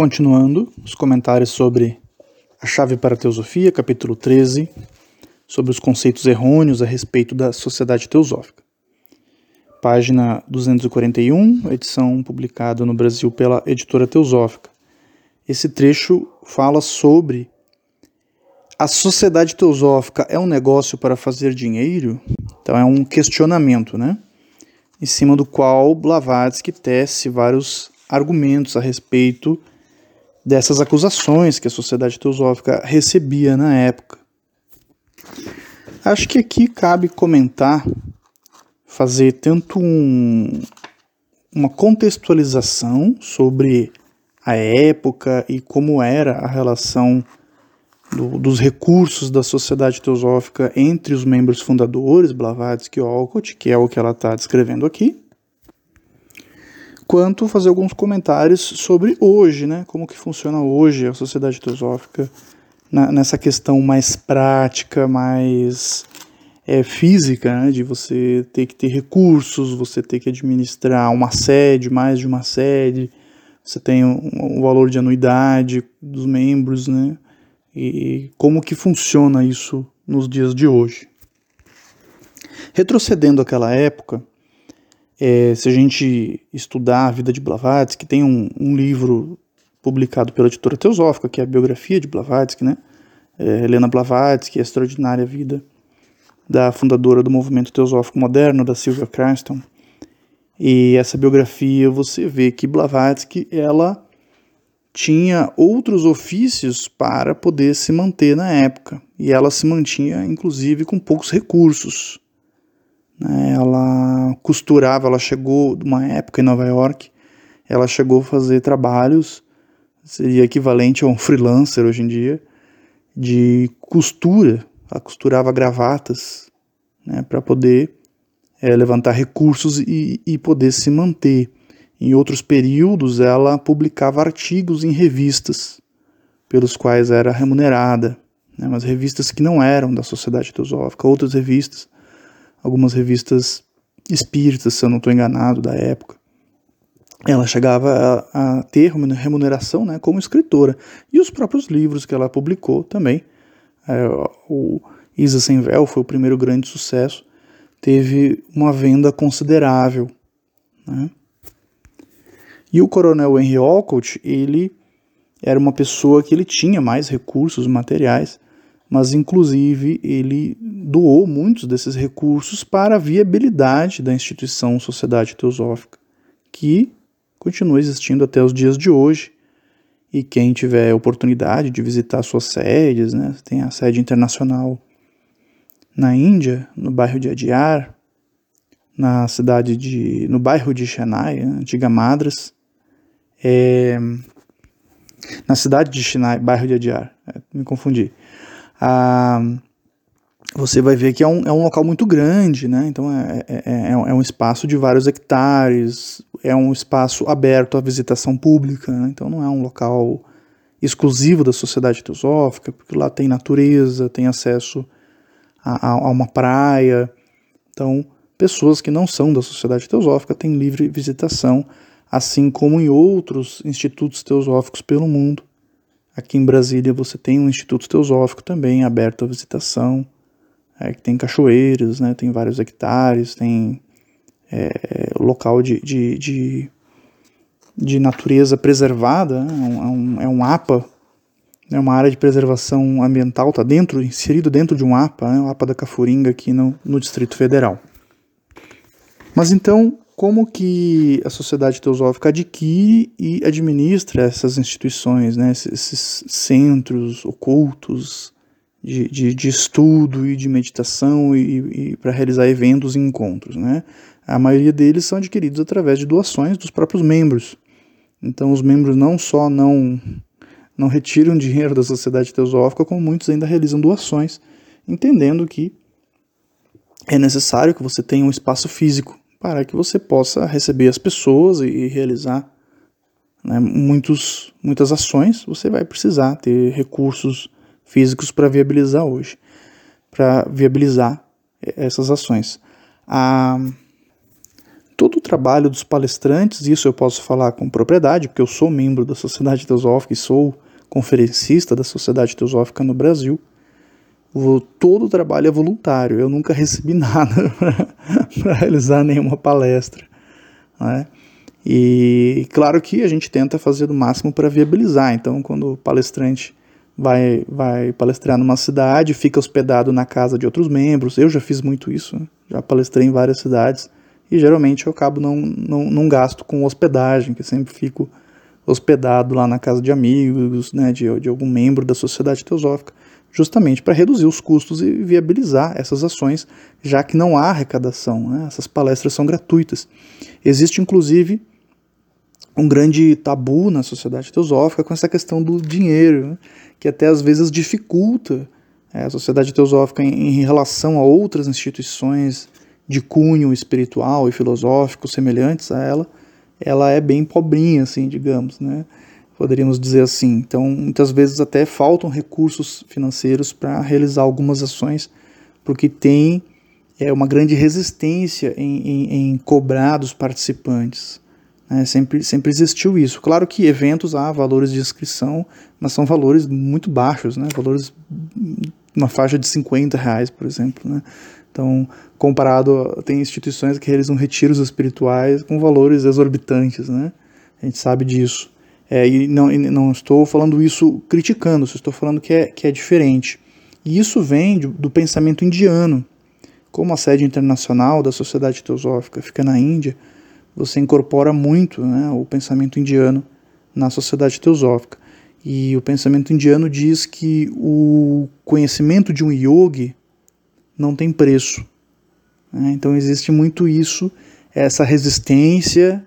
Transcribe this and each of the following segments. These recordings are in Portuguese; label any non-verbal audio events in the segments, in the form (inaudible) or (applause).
Continuando os comentários sobre a chave para a teosofia, capítulo 13, sobre os conceitos errôneos a respeito da sociedade teosófica. Página 241, edição publicada no Brasil pela editora Teosófica. Esse trecho fala sobre a sociedade teosófica é um negócio para fazer dinheiro? Então é um questionamento, né? Em cima do qual Blavatsky tece vários argumentos a respeito dessas acusações que a sociedade teosófica recebia na época. Acho que aqui cabe comentar, fazer tanto um, uma contextualização sobre a época e como era a relação do, dos recursos da sociedade teosófica entre os membros fundadores, Blavatsky e Olcott, que é o que ela está descrevendo aqui, quanto fazer alguns comentários sobre hoje, né, como que funciona hoje a sociedade teosófica na, nessa questão mais prática, mais é, física, né, de você ter que ter recursos, você ter que administrar uma sede, mais de uma sede, você tem um, um valor de anuidade dos membros, né, e como que funciona isso nos dias de hoje. Retrocedendo àquela época, é, se a gente estudar a vida de Blavatsky, tem um, um, livro publicado pela editora Teosófica, que é a biografia de Blavatsky, né? É, Helena Blavatsky, a extraordinária vida da fundadora do movimento teosófico moderno, da Sylvia Cranston. E essa biografia você vê que Blavatsky, ela tinha outros ofícios para poder se manter na época. E ela se mantinha, inclusive, com poucos recursos. Né? Ela costurava, ela chegou uma época em Nova York, ela chegou a fazer trabalhos, seria equivalente a um (laughs) freelancer hoje em dia, de costura. Ela costurava gravatas né, para poder é, levantar recursos e, e poder se manter. Em outros períodos, ela publicava artigos em revistas, pelos quais era remunerada, né, mas revistas que não eram da Sociedade Teosófica, outras revistas algumas revistas espíritas, se eu não estou enganado, da época. Ela chegava a, a, ter remuneração né, como escritora. E os próprios livros que ela publicou também. É, o Isa Sem Véu foi o primeiro grande sucesso. Teve uma venda considerável. Né? E o coronel Henry Olcott, ele era uma pessoa que ele tinha mais recursos materiais mas inclusive ele doou muitos desses recursos para a viabilidade da instituição Sociedade Teosófica, que continua existindo até os dias de hoje. E quem tiver oportunidade de visitar suas sedes, né, tem a sede internacional na Índia, no bairro de Adyar, na cidade de, no bairro de Chennai, antiga Madras, é, na cidade de Chennai, bairro de Adyar, é, me confundi ah, você vai ver que é um, é um local muito grande, né? Então é, é, é, é um espaço de vários hectares, é um espaço aberto à visitação pública, né? então não é um local exclusivo da sociedade teosófica, porque lá tem natureza, tem acesso a, a, a uma praia. Então, pessoas que não são da sociedade teosófica têm livre visitação, assim como em outros institutos teosóficos pelo mundo. Aqui em Brasília você tem um Instituto Teosófico também aberto à visitação, é, que tem cachoeiras, né, tem vários hectares, tem é, local de, de, de, de, natureza preservada, né, é, um, é um APA, é uma área de preservação ambiental, está dentro, inserido dentro de um APA, né, o APA da Cafuringa aqui no, no Distrito Federal. Mas então, como que a sociedade teosófica adquire e administra essas instituições, né, esses centros ocultos de, de, de estudo e de meditação e, e para realizar eventos e encontros. Né? A maioria deles são adquiridos através de doações dos próprios membros. Então os membros não só não, não retiram dinheiro da sociedade teosófica, como muitos ainda realizam doações, entendendo que é necessário que você tenha um espaço físico para que você possa receber as pessoas e realizar né, muitos, muitas ações. Você vai precisar ter recursos físicos para viabilizar hoje, para viabilizar essas ações. A, todo o trabalho dos palestrantes, isso eu posso falar com propriedade, porque eu sou membro da Sociedade Teosófica e sou conferencista da Sociedade Teosófica no Brasil, todo o trabalho é voluntário. Eu nunca recebi (laughs) nada para realizar nenhuma palestra. Né? E claro que a gente tenta fazer do máximo para viabilizar. Então, quando o palestrante vai, vai palestrar numa cidade, fica hospedado na casa de outros membros, eu já fiz muito isso, já palestrei em várias cidades, e geralmente eu acabo não, não, não gasto com hospedagem, que sempre fico hospedado lá na casa de amigos, né, de, de algum membro da sociedade teosófica, justamente para reduzir os custos e viabilizar essas ações, já que não há arrecadação. Né? Essas palestras são gratuitas. Existe, inclusive, um grande tabu na sociedade teosófica com essa questão do dinheiro, né? que até às vezes dificulta é, a sociedade teosófica em, em relação a outras instituições de cunho espiritual e filosófico semelhantes a ela, ela é bem pobrinha, assim, digamos, né? Poderíamos dizer assim. Então, muitas vezes até faltam recursos financeiros para realizar algumas ações, porque tem é, uma grande resistência em, em, em cobrar dos participantes. Né? Sempre, sempre existiu isso. Claro que eventos há valores de inscrição, mas são valores muito baixos, né? valores uma faixa de 50 reais, por exemplo. Né? Então, comparado, tem instituições que realizam retiros espirituais com valores exorbitantes, né? A gente sabe disso. É, e, não, não estou falando isso criticando, só estou falando que é, que é diferente. E isso vem do, do pensamento indiano. Como a sede internacional da Sociedade Teosófica fica na Índia, você incorpora muito né, o pensamento indiano na Sociedade Teosófica. E o pensamento indiano diz que o conhecimento de um yogi não tem preço. Né? Então existe muito isso, essa resistência,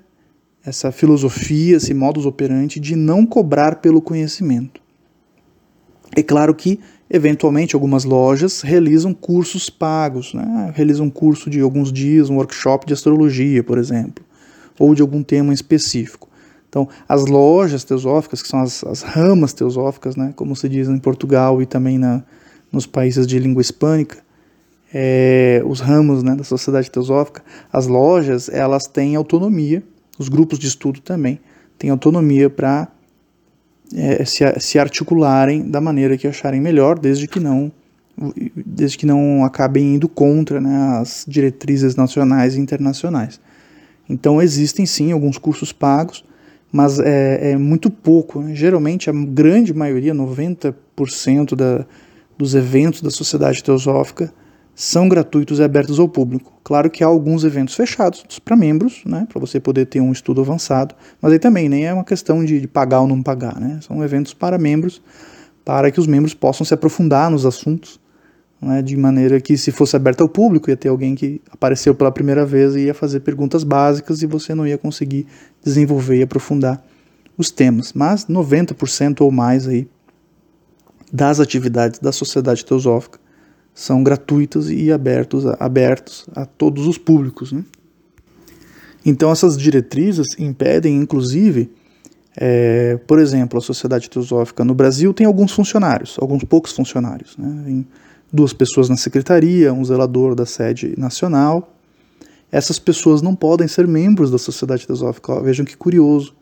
essa filosofia, esse modus operandi de não cobrar pelo conhecimento. É claro que, eventualmente, algumas lojas realizam cursos pagos, né? realizam um curso de alguns dias, um workshop de astrologia, por exemplo, ou de algum tema específico. Então, as lojas teosóficas, que são as, as ramas teosóficas, né? como se diz em Portugal e também na, nos países de língua hispânica, é, os ramos né, da sociedade teosófica, as lojas, elas têm autonomia, os grupos de estudo também têm autonomia para é, se, se articularem da maneira que acharem melhor, desde que não desde que não acabem indo contra né, as diretrizes nacionais e internacionais. Então existem sim alguns cursos pagos, mas é, é muito pouco. Né? Geralmente a grande maioria, 90% da, dos eventos da sociedade teosófica são gratuitos e abertos ao público. Claro que há alguns eventos fechados para membros, né, para você poder ter um estudo avançado, mas aí também nem é uma questão de, de, pagar ou não pagar, né, são eventos para membros, para que os membros possam se aprofundar nos assuntos, né, de maneira que se fosse aberto ao público ia ter alguém que apareceu pela primeira vez e ia fazer perguntas básicas e você não ia conseguir desenvolver e aprofundar os temas. Mas 90% ou mais aí das atividades da sociedade teosófica são gratuitos e abertos, abertos a todos os públicos. Né? Então, essas diretrizes impedem, inclusive, é, por exemplo, a Sociedade Teosófica no Brasil tem alguns funcionários, alguns poucos funcionários. Né? Tem duas pessoas na secretaria, um zelador da sede nacional. Essas pessoas não podem ser membros da Sociedade Teosófica. Vejam que curioso.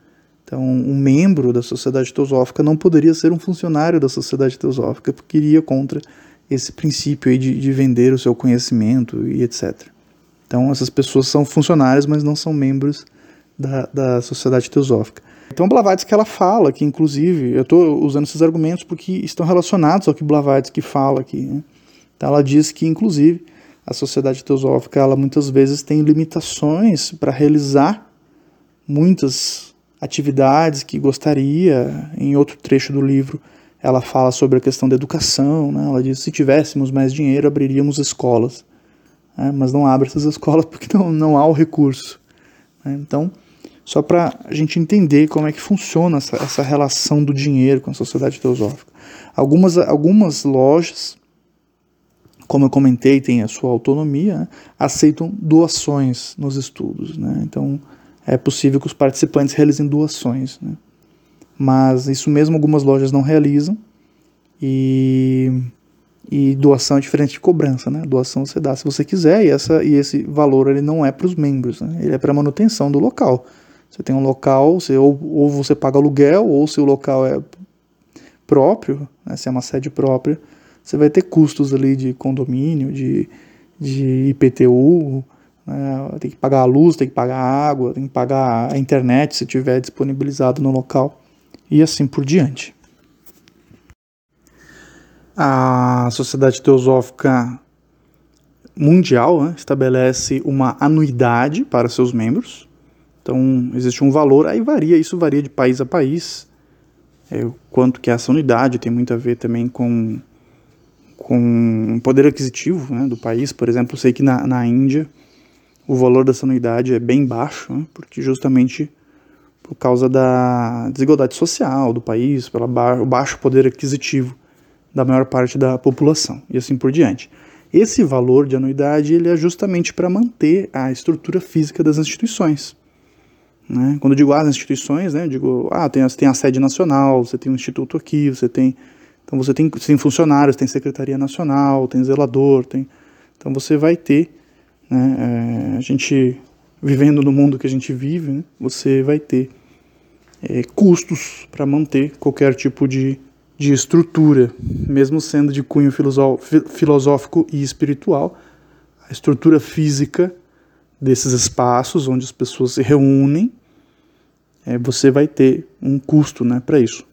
Então, um membro da Sociedade Teosófica não poderia ser um funcionário da Sociedade Teosófica, porque iria contra esse princípio aí de, de vender o seu conhecimento e etc. Então, essas pessoas são funcionários, mas não são membros da, da sociedade teosófica. Então, Blavatsky ela fala que, inclusive, eu estou usando esses argumentos porque estão relacionados ao que Blavatsky fala aqui. Né? Então, ela diz que, inclusive, a sociedade teosófica ela muitas vezes tem limitações para realizar muitas atividades que gostaria. Em outro trecho do livro, ela fala sobre a questão da educação, né? ela diz se tivéssemos mais dinheiro abriríamos escolas, né? mas não abre essas (laughs) escolas porque não, não há o recurso. Né? Então, só para a gente entender como é que funciona essa, essa relação do dinheiro com a sociedade teosófica. Algumas, algumas lojas, como eu comentei, têm a sua autonomia, né? aceitam doações nos estudos. Né? Então, é possível que os participantes realizem doações. Né? Mas isso mesmo algumas lojas não realizam. E E doação é diferente de cobrança, né? Doação você dá se você quiser e, essa, e esse valor ele não é para os membros, né? ele é para manutenção do local. Você tem um local, você, ou, ou você paga aluguel, ou se o local é próprio, né? se é uma sede própria, você vai ter custos ali de condomínio, de, de IPTU, né? tem que pagar a luz, tem que pagar a água, tem que pagar a internet se tiver disponibilizado no local e assim por diante. A Sociedade Teosófica Mundial né, estabelece uma anuidade para seus membros. Então, existe um valor, aí varia, isso varia de país a país. É, quanto que é essa unidade tem muito a ver também com, com o poder aquisitivo né, do país. Por exemplo, sei que na, na Índia o valor dessa anuidade é bem baixo, né, porque justamente por causa da desigualdade social do país, pelo ba baixo poder aquisitivo da maior parte da população e assim por diante. Esse valor de anuidade ele é justamente para manter a estrutura física das instituições. Né? Quando eu digo as instituições, né, eu digo, ah, tem, tem a sede nacional, você tem um instituto aqui, você tem. Então você tem, você tem funcionários, tem secretaria nacional, tem zelador, tem. Então você vai ter, né, é, a gente vivendo no mundo que a gente vive, né, você vai ter é, custos para manter qualquer tipo de de estrutura, mesmo sendo de cunho filosófico e espiritual, a estrutura física desses espaços onde as pessoas se reúnem, é, você vai ter um custo né, para isso.